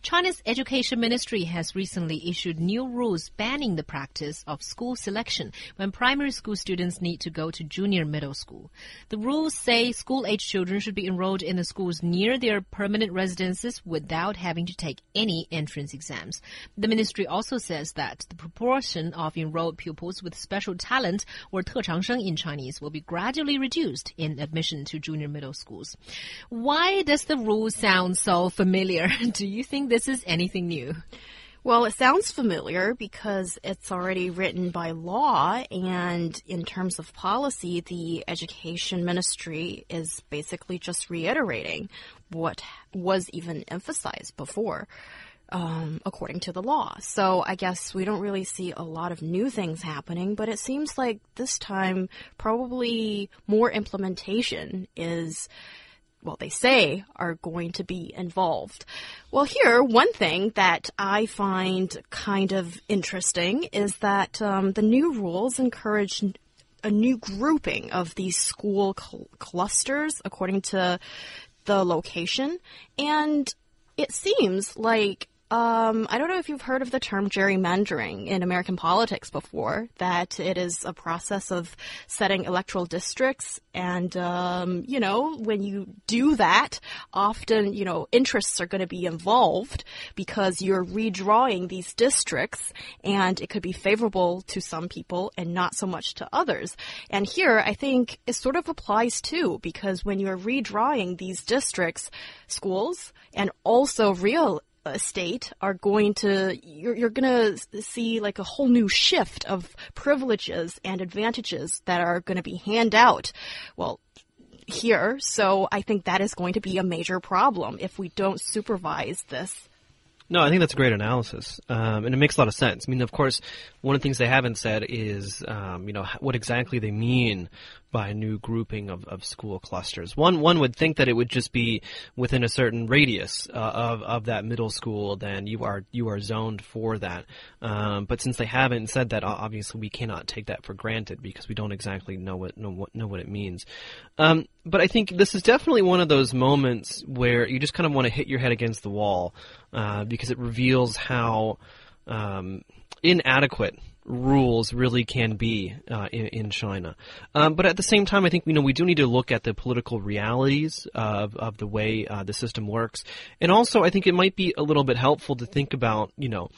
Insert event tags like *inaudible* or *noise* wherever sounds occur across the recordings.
China's Education Ministry has recently issued new rules banning the practice of school selection when primary school students need to go to junior middle school. The rules say school age children should be enrolled in the schools near their permanent residences without having to take any entrance exams. The ministry also says that the proportion of enrolled pupils with special talent or 特长生 in Chinese will be gradually reduced in admission to junior middle schools. Why does the rule sound so familiar? *laughs* Do you think this is anything new? Well, it sounds familiar because it's already written by law, and in terms of policy, the education ministry is basically just reiterating what was even emphasized before. Um, according to the law. So I guess we don't really see a lot of new things happening, but it seems like this time probably more implementation is well, they say are going to be involved. Well, here, one thing that I find kind of interesting is that um, the new rules encourage a new grouping of these school cl clusters according to the location. And it seems like um, I don't know if you've heard of the term gerrymandering in American politics before, that it is a process of setting electoral districts. And, um, you know, when you do that, often, you know, interests are going to be involved because you're redrawing these districts and it could be favorable to some people and not so much to others. And here, I think it sort of applies too, because when you're redrawing these districts, schools and also real estate are going to you're, you're going to see like a whole new shift of privileges and advantages that are going to be handed out well here so i think that is going to be a major problem if we don't supervise this no, I think that's a great analysis, um, and it makes a lot of sense. I mean, of course, one of the things they haven't said is, um, you know, what exactly they mean by a new grouping of, of school clusters. One one would think that it would just be within a certain radius uh, of of that middle school, then you are you are zoned for that. Um, but since they haven't said that, obviously we cannot take that for granted because we don't exactly know what know what, know what it means. Um, but I think this is definitely one of those moments where you just kind of want to hit your head against the wall uh, because it reveals how um, inadequate rules really can be uh, in, in, China. Um, but at the same time, I think you know we do need to look at the political realities of, of the way uh, the system works, and also I think it might be a little bit helpful to think about you know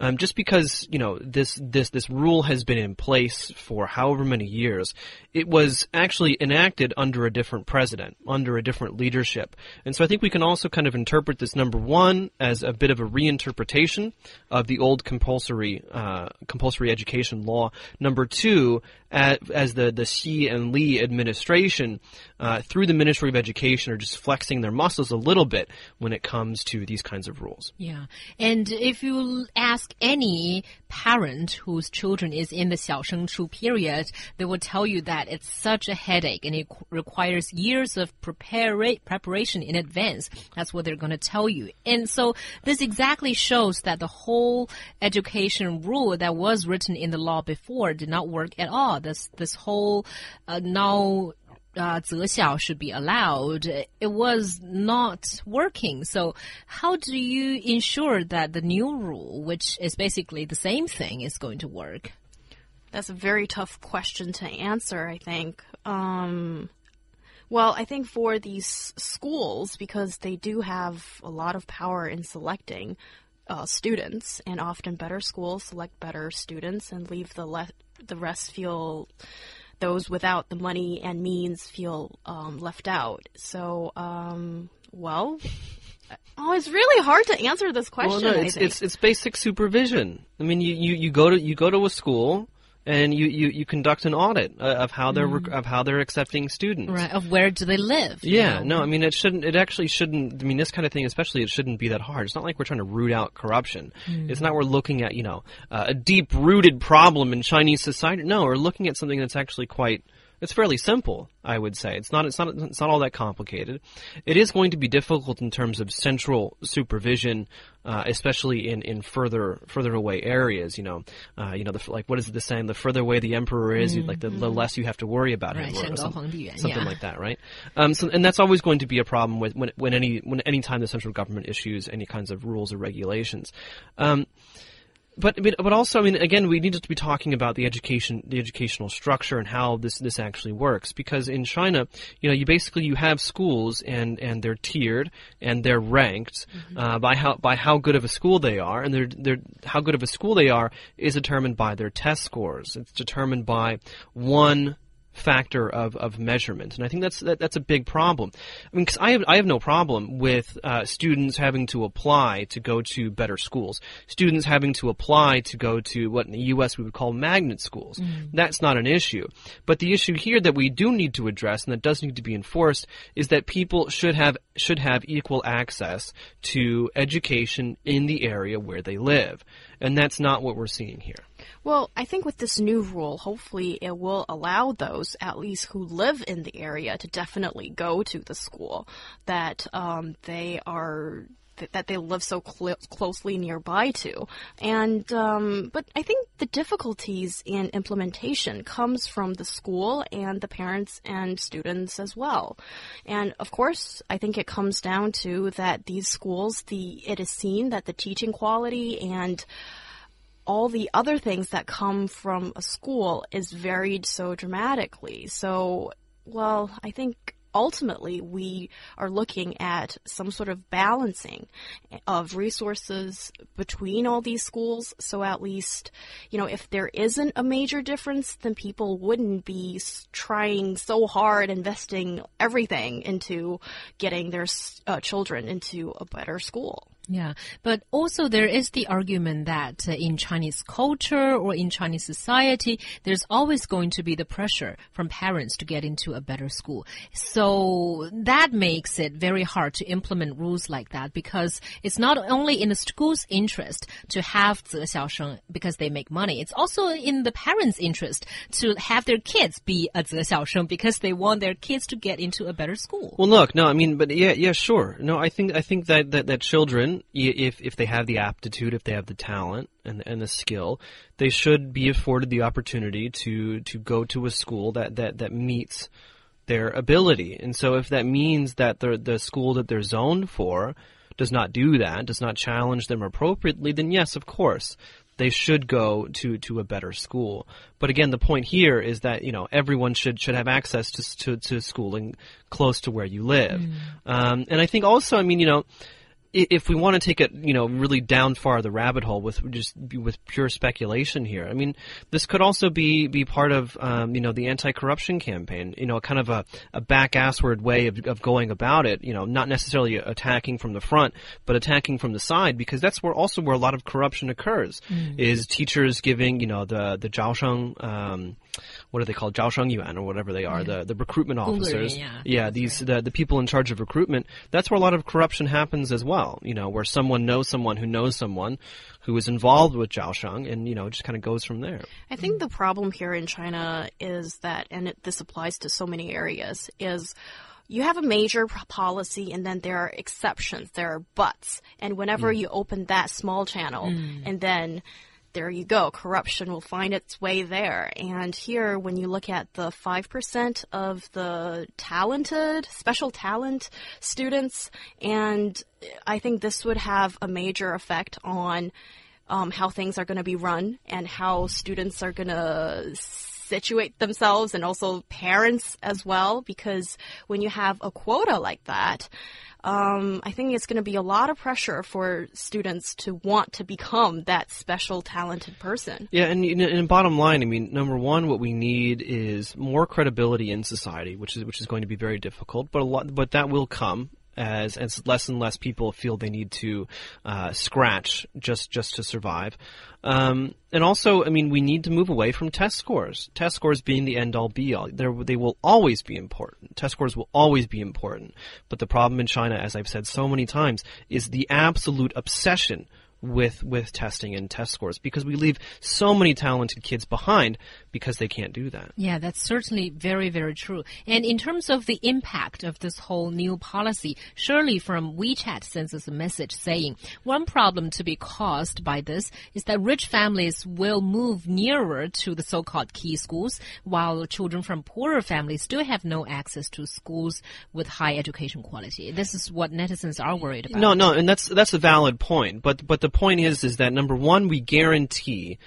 um, just because you know this this this rule has been in place for however many years, it was actually enacted under a different president, under a different leadership, and so I think we can also kind of interpret this number one as a bit of a reinterpretation of the old compulsory uh, compulsory education law. Number two, as, the the Xi and Li administration uh, through the Ministry of Education are just flexing their muscles a little bit when it comes to these kinds of rules. Yeah, and if you ask any parent whose children is in the Xiaoshengchu period, they will tell you that it's such a headache and it requires years of prepara preparation in advance. That's what they're going to tell you. And so this exactly shows that the whole education rule that was written in the law before did not work at all. This this whole uh, now uh, be allowed, it was not working. So how do you ensure that the new rule, which is basically the same thing, is going to work? That's a very tough question to answer, I think. Um, well, I think for these schools, because they do have a lot of power in selecting uh, students, and often better schools select better students and leave the the rest feel those without the money and means feel um, left out. So, um, well, *laughs* oh, it's really hard to answer this question. Well, no, it's, it's, it's basic supervision. I mean, you, you, you go to you go to a school and you, you, you conduct an audit uh, of how they're mm. of how they're accepting students. Right. Of where do they live? Yeah. know? No. I mean, it shouldn't. It actually shouldn't. I mean, this kind of thing, especially, it shouldn't be that hard. It's not like we're trying to root out corruption. Mm. It's not we're looking at you know uh, a deep rooted problem in Chinese society. No, we're looking at something that's actually quite It's fairly simple, I would say. It's not it's not it's not all that complicated. It is going to be difficult in terms of central supervision, uh, especially in, in further further away areas. You know, uh, you know, the, like what is it the saying? The further away the emperor is, mm -hmm. like the, the, less you have to worry about right, him, or something, something like that, right? Um, so, and that's always going to be a problem with when when any when any time the central government issues any kinds of rules or regulations. Um, but but also, I mean, again, we need to be talking about the education, the educational structure, and how this this actually works. Because in China, you know, you basically you have schools, and and they're tiered and they're ranked mm-hmm. uh, by how by how good of a school they are, and they're they're how good of a school they are is determined by their test scores. It's determined by one factor of, of measurement, and I think that's that, that's a big problem. I mean, because I have I have no problem with uh, students having to apply to go to better schools, students having to apply to go to what in the U.S. we would call magnet schools. Mm. That's not an issue. But the issue here that we do need to address and that does need to be enforced is that people should have should have equal access to education in the area where they live, and that's not what we're seeing here. Well, I think with this new rule, hopefully it will allow those at least who live in the area to definitely go to the school that um, they are that they live so cl closely nearby to. And um, but I think the difficulties in implementation comes from the school and the parents and students as well. And of course, I think it comes down to that these schools, the it is seen that the teaching quality and all the other things that come from a school is varied so dramatically. So, well, I think ultimately we are looking at some sort of balancing of resources between all these schools. So at least, you know, if there isn't a major difference, then people wouldn't be trying so hard, investing everything into getting their uh, children into a better school. Yeah, but also there is the argument that uh, in Chinese culture or in Chinese society, there's always going to be the pressure from parents to get into a better school. So that makes it very hard to implement rules like that because it's not only in the school's interest to have 择校生 because they make money, it's also in the parents' interest to have their kids be a because they want their kids to get into a better school. Well, look, no, I mean, but yeah, yeah, sure. No, I think I think that that, that children if if they have the aptitude, if they have the talent and and the skill, they should be afforded the opportunity to to go to a school that that that meets their ability. And so if that means that the the school that they're zoned for does not do that, does not challenge them appropriately, then yes, of course, they should go to to a better school. But again, the point here is that you know everyone should should have access to to, to schooling close to where you live. Mm. Um, and I think also, I mean, you know if we want to take it, you know, really down far the rabbit hole with just with pure speculation here, I mean, this could also be be part of, um, you know, the anti-corruption campaign. You know, kind of a, a back assward way of, of going about it. You know, not necessarily attacking from the front, but attacking from the side, because that's where also where a lot of corruption occurs. Mm. Is teachers giving, you know, the the Zhaosheng, um, what are they called, Zhao Yuan or whatever they are, yeah. the the recruitment officers. yeah, yeah these the the people in charge of recruitment. That's where a lot of corruption happens as well. You know, where someone knows someone who knows someone who is involved with Zhaosheng, and you know, it just kind of goes from there. I think the problem here in China is that, and it, this applies to so many areas, is you have a major policy and then there are exceptions, there are buts. And whenever mm. you open that small channel mm. and then there you go. Corruption will find its way there. And here, when you look at the 5% of the talented, special talent students, and I think this would have a major effect on um, how things are going to be run and how students are going to situate themselves and also parents as well. Because when you have a quota like that, um, I think it's going to be a lot of pressure for students to want to become that special talented person. Yeah, and, and bottom line, I mean, number one, what we need is more credibility in society, which is which is going to be very difficult, but a lot, but that will come as as less and less people feel they need to uh, scratch just just to survive. Um, and also, I mean, we need to move away from test scores. Test scores being the end all be all. They're, they will always be important. Test scores will always be important. But the problem in China, as I've said so many times, is the absolute obsession with with testing and test scores because we leave so many talented kids behind because they can't do that. Yeah, that's certainly very very true. And in terms of the impact of this whole new policy, Shirley from WeChat sends us a message saying one problem to be caused by this is that rich families will move nearer to the so-called key schools, while children from poorer families still have no access to schools with high education quality. This is what netizens are worried about. No, no, and that's that's a valid point. But but the point is is that number one, we guarantee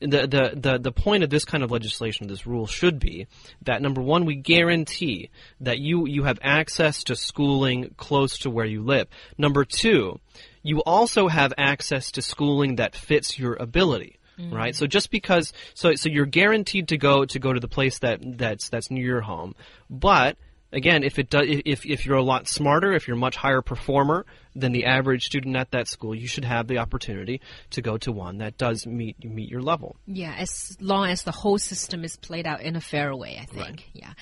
the, the, the, the point of this kind of legislation, this rule should be that number one, we guarantee that you, you have access to schooling close to where you live. Number two, you also have access to schooling that fits your ability. Mm. Right. So just because, so so you're guaranteed to go to go to the place that that's that's near your home, but again, if it does, if if you're a lot smarter, if you're a much higher performer than the average student at that school, you should have the opportunity to go to one that does meet meet your level. Yeah, as long as the whole system is played out in a fair way, I think. Yeah.